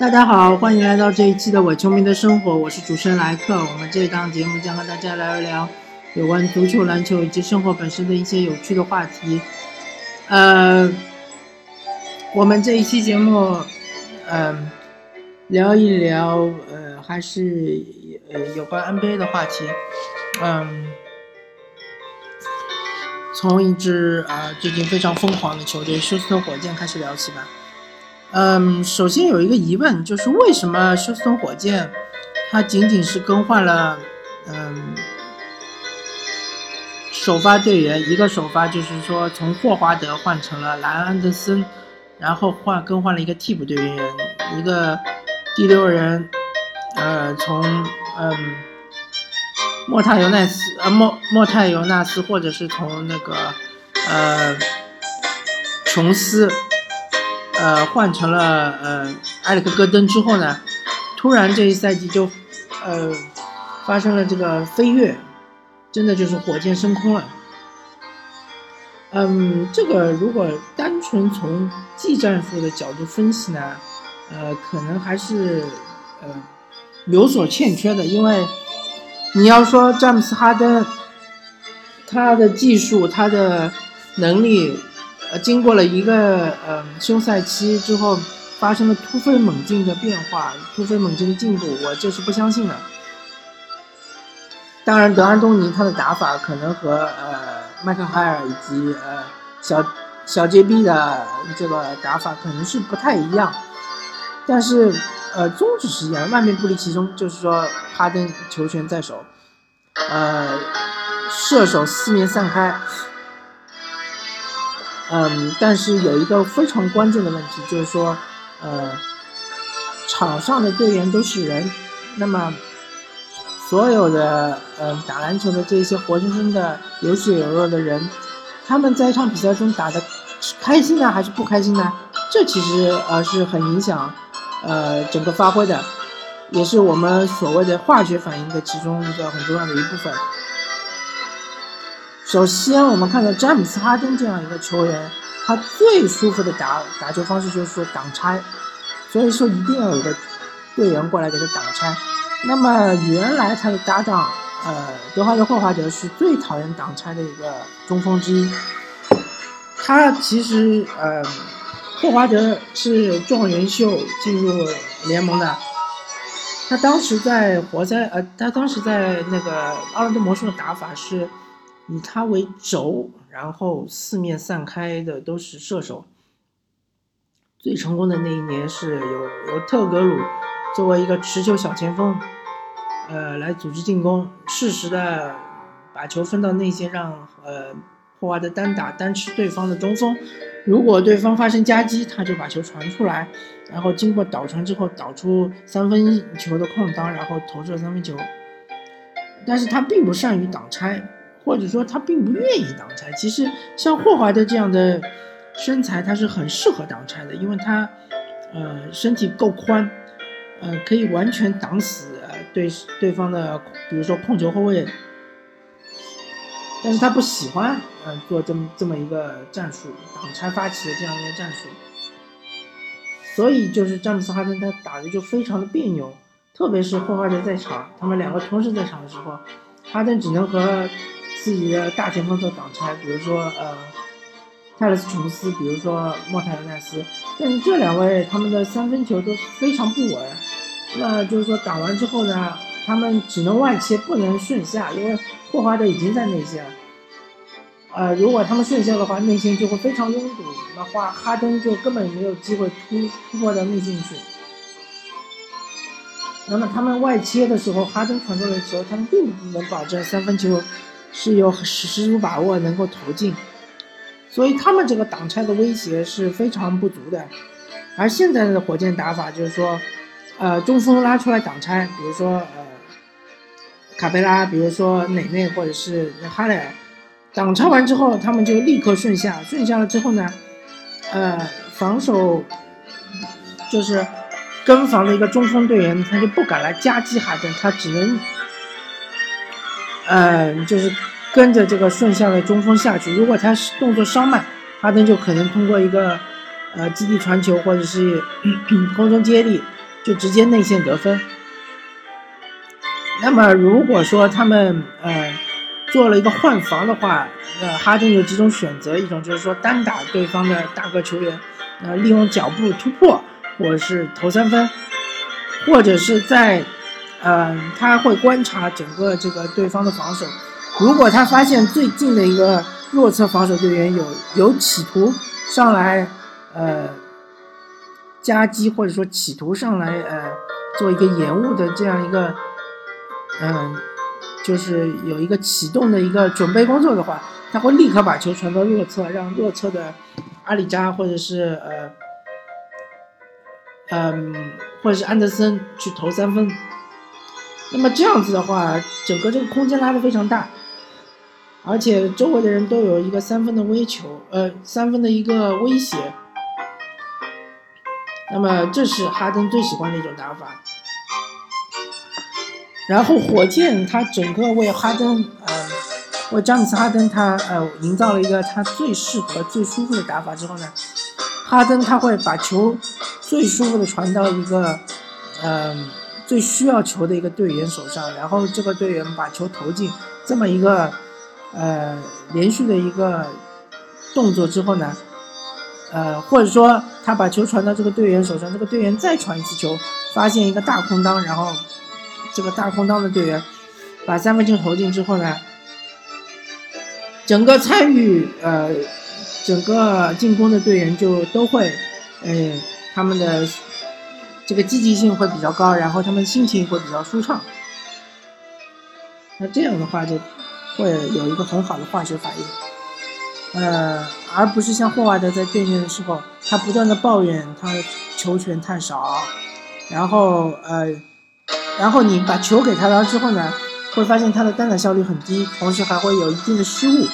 大家好，欢迎来到这一期的《伪球迷的生活》，我是主持人莱克。我们这档节目将和大家聊一聊有关足球、篮球以及生活本身的一些有趣的话题。呃，我们这一期节目，嗯，聊一聊，呃，还是呃有关 NBA 的话题。嗯，从一支啊最近非常疯狂的球队休斯顿火箭开始聊起吧。嗯，首先有一个疑问，就是为什么休斯顿火箭，它仅仅是更换了，嗯，首发队员一个首发，就是说从霍华德换成了莱安德森，然后换更换了一个替补队员，一个第六人，呃，从嗯莫泰尤纳斯，呃莫莫泰尤纳斯，或者是从那个呃琼斯。呃，换成了呃埃里克戈登之后呢，突然这一赛季就，呃，发生了这个飞跃，真的就是火箭升空了。嗯，这个如果单纯从技战术的角度分析呢，呃，可能还是呃有所欠缺的，因为你要说詹姆斯哈登，他的技术，他的能力。呃，经过了一个呃休赛期之后，发生了突飞猛进的变化，突飞猛进的进步，我就是不相信的。当然，德安东尼他的打法可能和呃麦克海尔以及呃小小 JB 的这个打法可能是不太一样，但是呃宗旨是一样，万变不离其宗，就是说哈登球权在手，呃射手四面散开。嗯，但是有一个非常关键的问题，就是说，呃，场上的队员都是人，那么所有的嗯打篮球的这些活生生的有血有肉的人，他们在一场比赛中打的开心呢还是不开心呢？这其实呃是很影响呃整个发挥的，也是我们所谓的化学反应的其中一个很重要的一部分。首先，我们看到詹姆斯哈登这样一个球员，他最舒服的打打球方式就是说挡拆，所以说一定要有个队员过来给他挡拆。那么原来他的搭档，呃，德怀特·霍华德是最讨厌挡拆的一个中锋之一。他其实，呃，霍华德是状元秀进入联盟的，他当时在活塞，呃，他当时在那个奥兰多魔术的打法是。以他为轴，然后四面散开的都是射手。最成功的那一年是有有特格鲁作为一个持球小前锋，呃，来组织进攻，适时的把球分到内线，让呃霍华德单打单吃对方的中锋。如果对方发生夹击，他就把球传出来，然后经过导传之后导出三分球的空当，然后投射三分球。但是他并不善于挡拆。或者说他并不愿意挡拆，其实像霍华德这样的身材，他是很适合挡拆的，因为他，呃，身体够宽，呃，可以完全挡死对对方的，比如说控球后卫。但是他不喜欢，呃，做这么这么一个战术，挡拆发起的这样一个战术。所以就是詹姆斯哈登他打的就非常的别扭，特别是霍华德在场，他们两个同时在场的时候，哈登只能和。自己的大前锋做挡拆，比如说呃泰勒斯琼斯，比如说莫泰尔奈斯，但是这两位他们的三分球都非常不稳，那就是说挡完之后呢，他们只能外切，不能顺下，因为霍华德已经在内线，呃，如果他们顺下的话，内线就会非常拥堵，那话哈登就根本没有机会突突破到内线去。那么他们外切的时候，哈登传出来的时候，他们并不能保证三分球。是有十十足把握能够投进，所以他们这个挡拆的威胁是非常不足的。而现在的火箭打法就是说，呃，中锋拉出来挡拆，比如说呃卡佩拉，比如说内内或者是哈雷尔，挡拆完之后，他们就立刻顺下，顺下了之后呢，呃，防守就是跟防的一个中锋队员，他就不敢来夹击哈登，他只能。嗯，就是跟着这个顺下的中锋下去。如果他是动作稍慢，哈登就可能通过一个呃基地传球或者是空中接力，就直接内线得分。那么如果说他们呃做了一个换防的话，呃哈登有几种选择，一种就是说单打对方的大个球员，呃利用脚步突破，或者是投三分，或者是在嗯他会观察整个这个对方的防守，如果他发现最近的一个弱侧防守队员有有企图上来呃夹击，或者说企图上来呃做一个延误的这样一个。嗯，就是有一个启动的一个准备工作的话，他会立刻把球传到弱侧，让弱侧的阿里扎或者是呃，嗯，或者是安德森去投三分。那么这样子的话，整个这个空间拉得非常大，而且周围的人都有一个三分的威球，呃，三分的一个威胁。那么这是哈登最喜欢的一种打法。然后火箭他整个为哈登，呃，为詹姆斯哈登他呃营造了一个他最适合、最舒服的打法之后呢，哈登他会把球最舒服的传到一个，嗯，最需要球的一个队员手上，然后这个队员把球投进，这么一个，呃，连续的一个动作之后呢，呃，或者说他把球传到这个队员手上，这个队员再传一次球，发现一个大空当，然后。这个大空当的队员把三分球投进之后呢，整个参与呃整个进攻的队员就都会，呃他们的这个积极性会比较高，然后他们心情会比较舒畅。那这样的话就会有一个很好的化学反应，呃，而不是像霍华德在对面的时候，他不断的抱怨他的球权太少，然后呃。然后你把球给他了之后呢，会发现他的单打效率很低，同时还会有一定的失误。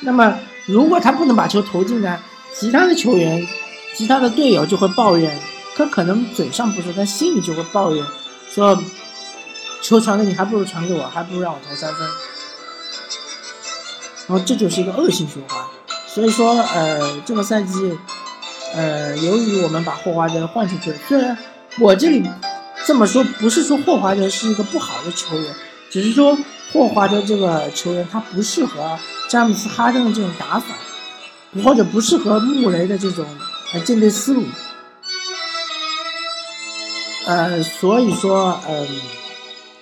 那么如果他不能把球投进呢，其他的球员、其他的队友就会抱怨，他可能嘴上不说，但心里就会抱怨，说球传给你还不如传给我，还不如让我投三分。然后这就是一个恶性循环。所以说，呃，这个赛季，呃，由于我们把霍华德换出去了，虽然我这里。这么说不是说霍华德是一个不好的球员，只是说霍华德这个球员他不适合詹姆斯哈登的这种打法，或者不适合穆雷的这种呃建队思路。呃，所以说，嗯，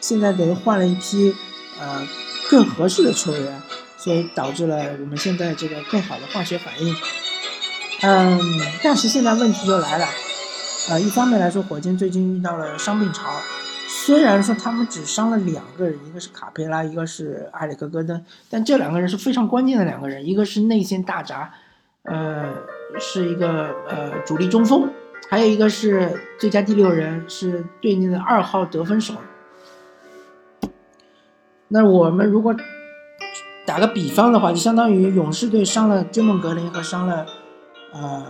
现在等于换了一批呃更合适的球员，所以导致了我们现在这个更好的化学反应。嗯，但是现在问题就来了。呃，一方面来说，火箭最近遇到了伤病潮，虽然说他们只伤了两个人，一个是卡佩拉，一个是埃里克戈登，但这两个人是非常关键的两个人，一个是内线大闸，呃，是一个呃主力中锋，还有一个是最佳第六人，是队内的二号得分手。那我们如果打个比方的话，就相当于勇士队伤了追梦格林和伤了呃。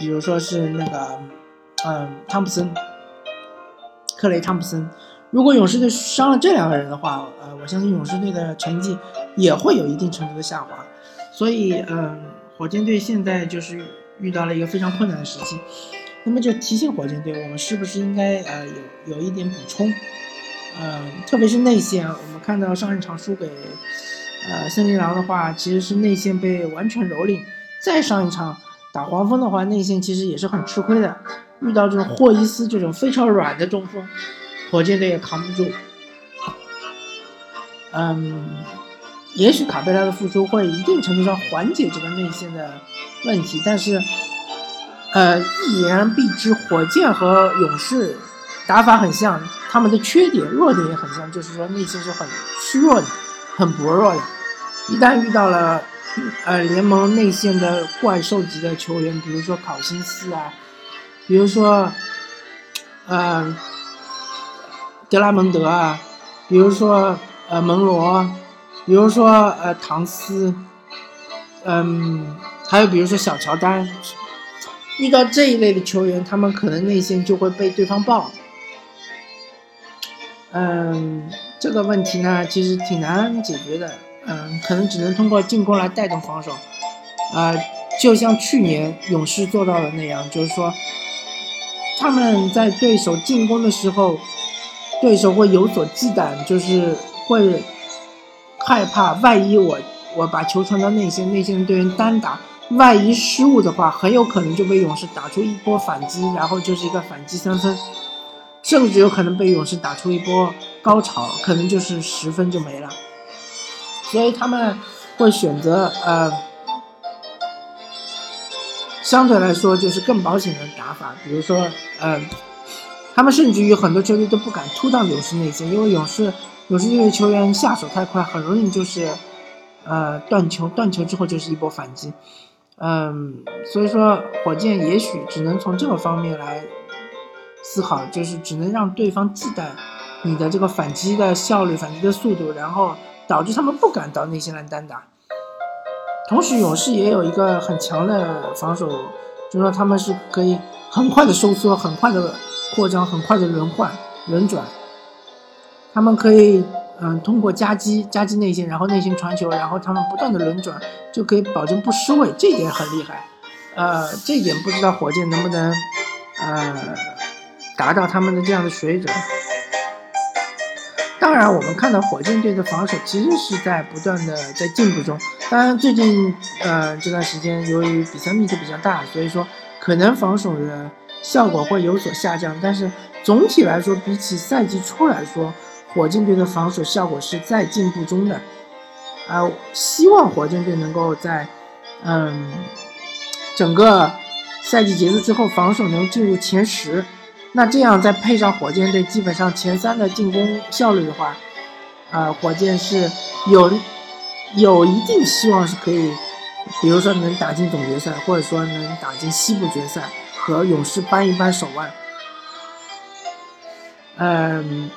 比如说是那个，嗯，汤普森，克雷汤普森。如果勇士队伤了这两个人的话，呃，我相信勇士队的成绩也会有一定程度的下滑。所以，嗯，火箭队现在就是遇到了一个非常困难的时期。那么就提醒火箭队，我们是不是应该呃有有一点补充？嗯，特别是内线，我们看到上一场输给呃森林狼的话，其实是内线被完全蹂躏。再上一场。打黄蜂的话，内线其实也是很吃亏的。遇到这种霍伊斯这种非常软的中锋，火箭队也扛不住。嗯，也许卡佩拉的复出会一定程度上缓解这个内线的问题，但是，呃，一言蔽之，火箭和勇士打法很像，他们的缺点、弱点也很像，就是说内线是很虚弱的，很薄弱的。一旦遇到了。呃，联盟内线的怪兽级的球员，比如说考辛斯啊，比如说，呃，德拉蒙德啊，比如说呃门罗，比如说呃唐斯，嗯，还有比如说小乔丹，遇到这一类的球员，他们可能内线就会被对方爆。嗯，这个问题呢，其实挺难解决的。嗯，可能只能通过进攻来带动防守，啊，就像去年勇士做到的那样，就是说，他们在对手进攻的时候，对手会有所忌惮，就是会害怕，万一我我把球传到内线，内线的队员单打，万一失误的话，很有可能就被勇士打出一波反击，然后就是一个反击三分，甚至有可能被勇士打出一波高潮，可能就是十分就没了。所以他们会选择呃。相对来说，就是更保险的打法，比如说，嗯，他们甚至于很多球队都不敢突到勇士内线，因为勇士勇士这些球员下手太快，很容易就是，呃，断球，断球之后就是一波反击，嗯，所以说火箭也许只能从这个方面来思考，就是只能让对方忌惮你的这个反击的效率、反击的速度，然后导致他们不敢到内线来单打。同时，勇士也有一个很强的防守，就是说他们是可以很快的收缩、很快的扩张、很快的轮换、轮转。他们可以，嗯，通过夹击、夹击内线，然后内线传球，然后他们不断的轮转，就可以保证不失位，这一点很厉害。呃，这一点不知道火箭能不能，呃，达到他们的这样的水准。当然，我们看到火箭队的防守其实是在不断的在进步中。当然，最近呃这段时间由于比赛密度比较大，所以说可能防守的效果会有所下降。但是总体来说，比起赛季初来说，火箭队的防守效果是在进步中的。啊，希望火箭队能够在嗯整个赛季结束之后，防守能进入前十。那这样再配上火箭队基本上前三的进攻效率的话，呃，火箭是有有一定希望是可以，比如说能打进总决赛，或者说能打进西部决赛，和勇士扳一扳手腕。嗯，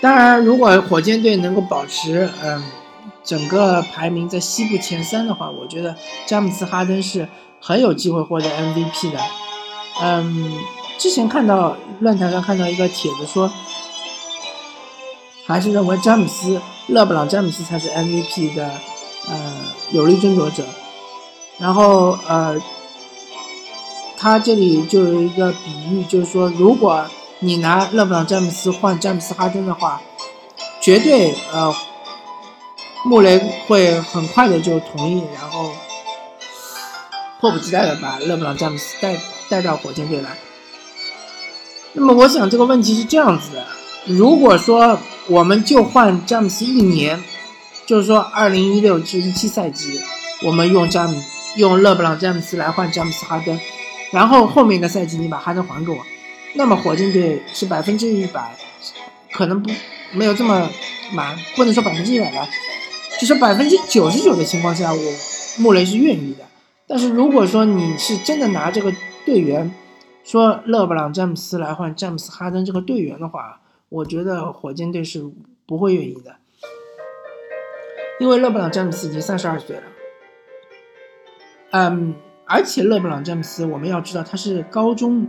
当然，如果火箭队能够保持嗯整个排名在西部前三的话，我觉得詹姆斯哈登是很有机会获得 MVP 的。嗯。之前看到论坛上看到一个帖子说，还是认为詹姆斯、勒布朗、詹姆斯才是 MVP 的呃有力争夺者。然后呃，他这里就有一个比喻，就是说，如果你拿勒布朗、詹姆斯换詹姆斯、哈登的话，绝对呃，穆雷会很快的就同意，然后迫不及待的把勒布朗、詹姆斯带带到火箭队来。那么我想这个问题是这样子的：如果说我们就换詹姆斯一年，就是说二零一六至一七赛季，我们用詹姆用勒布朗詹姆斯来换詹姆斯哈登，然后后面的赛季你把哈登还给我，那么火箭队是百分之一百，可能不没有这么满，不能说百分之一百吧，就是百分之九十九的情况下，我穆雷是愿意的。但是如果说你是真的拿这个队员，说勒布朗·詹姆斯来换詹姆斯·哈登这个队员的话，我觉得火箭队是不会愿意的，因为勒布朗·詹姆斯已经三十二岁了。嗯，而且勒布朗·詹姆斯，我们要知道他是高中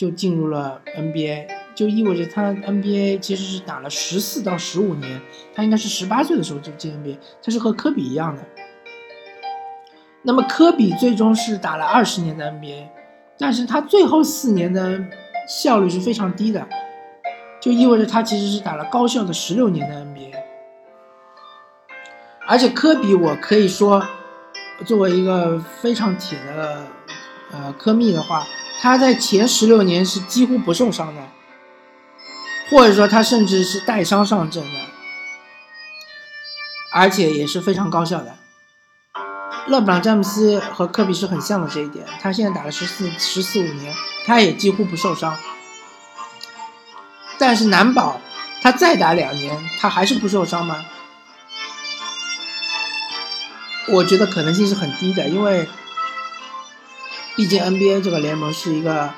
就进入了 NBA，就意味着他 NBA 其实是打了十四到十五年，他应该是十八岁的时候就进 NBA，他是和科比一样的。那么科比最终是打了二十年的 NBA。但是他最后四年的效率是非常低的，就意味着他其实是打了高效的十六年的 NBA。而且科比，我可以说，作为一个非常铁的呃科密的话，他在前十六年是几乎不受伤的，或者说他甚至是带伤上阵的，而且也是非常高效的。勒布朗·詹姆斯和科比是很像的这一点，他现在打了十四十四五年，他也几乎不受伤。但是难保他再打两年，他还是不受伤吗？我觉得可能性是很低的，因为毕竟 NBA 这个联盟是一个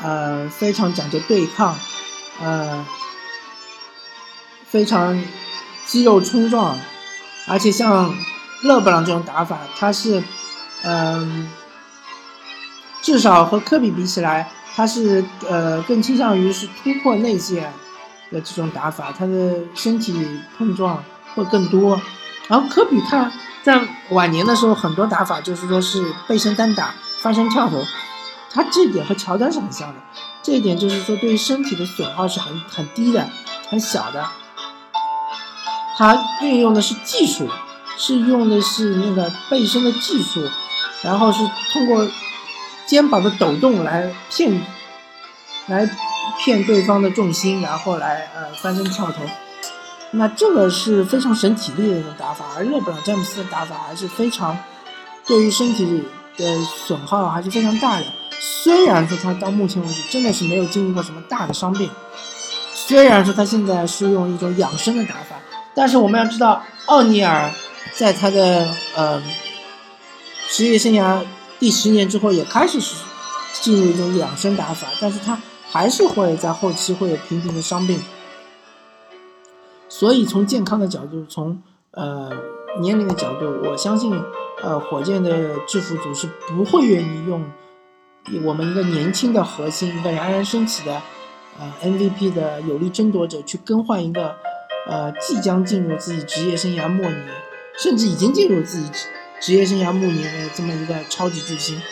呃非常讲究对抗，呃非常肌肉冲撞，而且像。勒布朗这种打法，他是，嗯，至少和科比比起来，他是呃更倾向于是突破内线的这种打法，他的身体碰撞会更多。然后科比他在晚年的时候，很多打法就是说是背身单打、翻身跳投，他这点和乔丹是很像的。这一点就是说，对于身体的损耗是很很低的、很小的。他运用的是技术，是用的是那个背身的技术，然后是通过肩膀的抖动来骗，来骗对方的重心，然后来呃翻身跳投。那这个是非常省体力的一种打法，而勒布朗詹姆斯的打法还是非常对于身体的损耗还是非常大的。虽然说他到目前为止真的是没有经历过什么大的伤病，虽然说他现在是用一种养生的打法，但是我们要知道，奥尼尔在他的呃职业生涯第十年之后也开始是进入一种养生打法，但是他还是会在后期会有频频的伤病，所以从健康的角度，从呃年龄的角度，我相信呃火箭的制服组是不会愿意用。我们一个年轻的核心，一个冉冉升起的，呃 MVP 的有力争夺者，去更换一个，呃即将进入自己职业生涯末年，甚至已经进入自己职业生涯末年的这么一个超级巨星，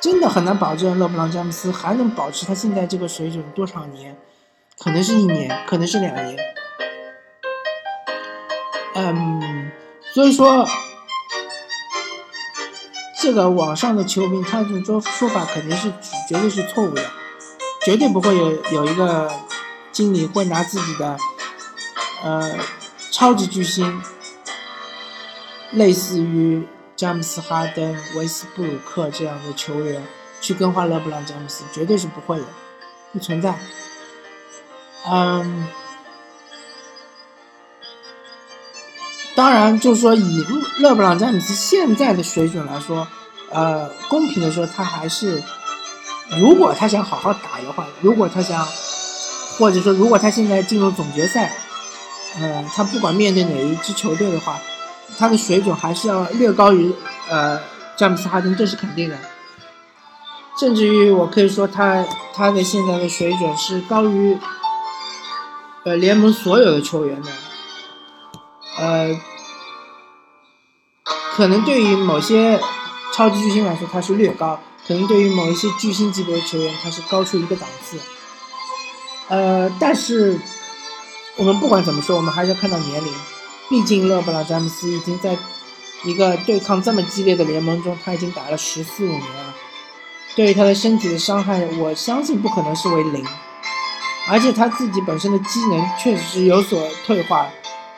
真的很难保证勒布朗詹姆斯还能保持他现在这个水准多少年？可能是一年，可能是两年。嗯，所以说。这个网上的球迷，他这种说说法肯定是绝对是错误的，绝对不会有有一个经理会拿自己的呃超级巨星，类似于詹姆斯哈登、维斯布鲁克这样的球员去更换勒布朗詹姆斯，绝对是不会的，不存在。嗯，当然就是说以勒布朗詹姆斯现在的水准来说。呃，公平的说，他还是，如果他想好好打的话，如果他想，或者说如果他现在进入总决赛，呃，他不管面对哪一支球队的话，他的水准还是要略高于呃詹姆斯哈登，这是肯定的。甚至于我可以说，他他的现在的水准是高于呃联盟所有的球员的，呃，可能对于某些。超级巨星来说，他是略高，可能对于某一些巨星级别的球员，他是高出一个档次。呃，但是我们不管怎么说，我们还是要看到年龄。毕竟勒布朗詹姆斯已经在一个对抗这么激烈的联盟中，他已经打了十四五年了。对于他的身体的伤害，我相信不可能是为零。而且他自己本身的机能确实是有所退化。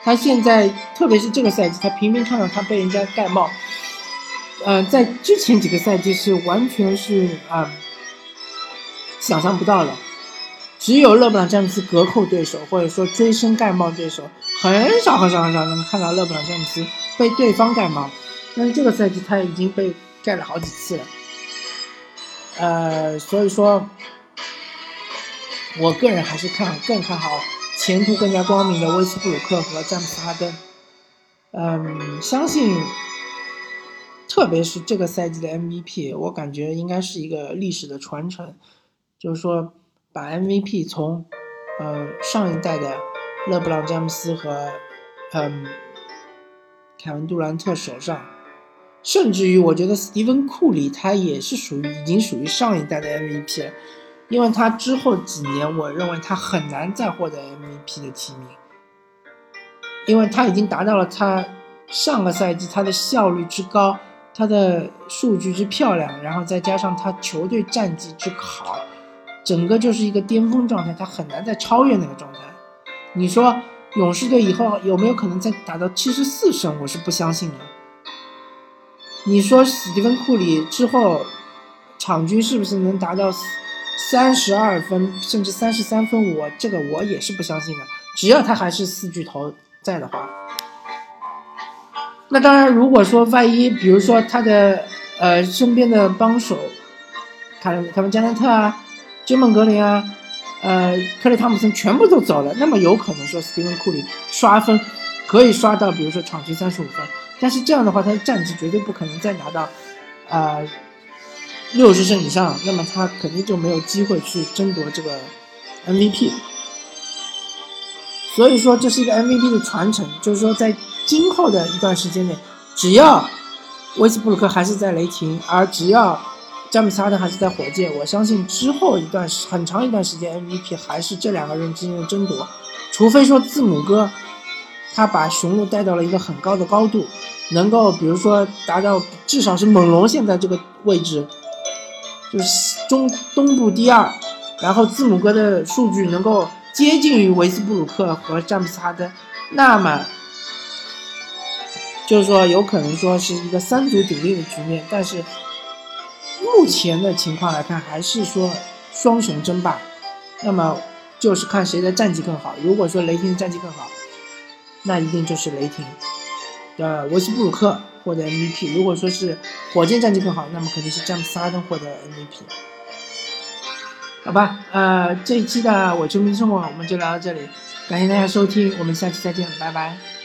他现在，特别是这个赛季，他频频看到他被人家盖帽。呃，在之前几个赛季是完全是啊想象不到的，只有勒布朗詹姆斯隔扣对手，或者说追身盖帽对手，很少很少很少能看到勒布朗詹姆斯被对方盖帽。但是这个赛季他已经被盖了好几次了，呃，所以说，我个人还是看更看好前途更加光明的威斯布鲁克和詹姆斯哈登。嗯，相信。特别是这个赛季的 MVP，我感觉应该是一个历史的传承，就是说把 MVP 从呃上一代的勒布朗詹姆斯和嗯凯文杜兰特手上，甚至于我觉得斯蒂芬库里他也是属于已经属于上一代的 MVP 了，因为他之后几年我认为他很难再获得 MVP 的提名，因为他已经达到了他上个赛季他的效率之高。他的数据之漂亮，然后再加上他球队战绩之好，整个就是一个巅峰状态，他很难再超越那个状态。你说勇士队以后有没有可能再打到七十四胜？我是不相信的。你说史蒂芬库里之后场均是不是能达到三十二分甚至三十三分？我这个我也是不相信的。只要他还是四巨头在的话。那当然，如果说万一，比如说他的呃身边的帮手，凯凯文加内特啊、杰蒙格林啊、呃克雷汤普森全部都走了，那么有可能说斯蒂芬库里刷分可以刷到，比如说场均三十五分，但是这样的话他的战绩绝对不可能再拿到啊六十胜以上，那么他肯定就没有机会去争夺这个 MVP。所以说这是一个 MVP 的传承，就是说在。今后的一段时间内，只要威斯布鲁克还是在雷霆，而只要詹姆斯哈登还是在火箭，我相信之后一段很长一段时间 MVP 还是这两个人之间的争夺，除非说字母哥他把雄鹿带到了一个很高的高度，能够比如说达到至少是猛龙现在这个位置，就是中东部第二，然后字母哥的数据能够接近于维斯布鲁克和詹姆斯哈登，那么就是说有可能说是一个三足鼎立的局面，但是。目前的情况来看，还是说双雄争霸，那么就是看谁的战绩更好。如果说雷霆的战绩更好，那一定就是雷霆的维斯布鲁克获得 MVP；如果说是火箭战绩更好，那么肯定是詹姆斯哈登获得 MVP。好吧，呃，这一期的我球迷生活我们就聊到这里，感谢大家收听，我们下期再见，拜拜。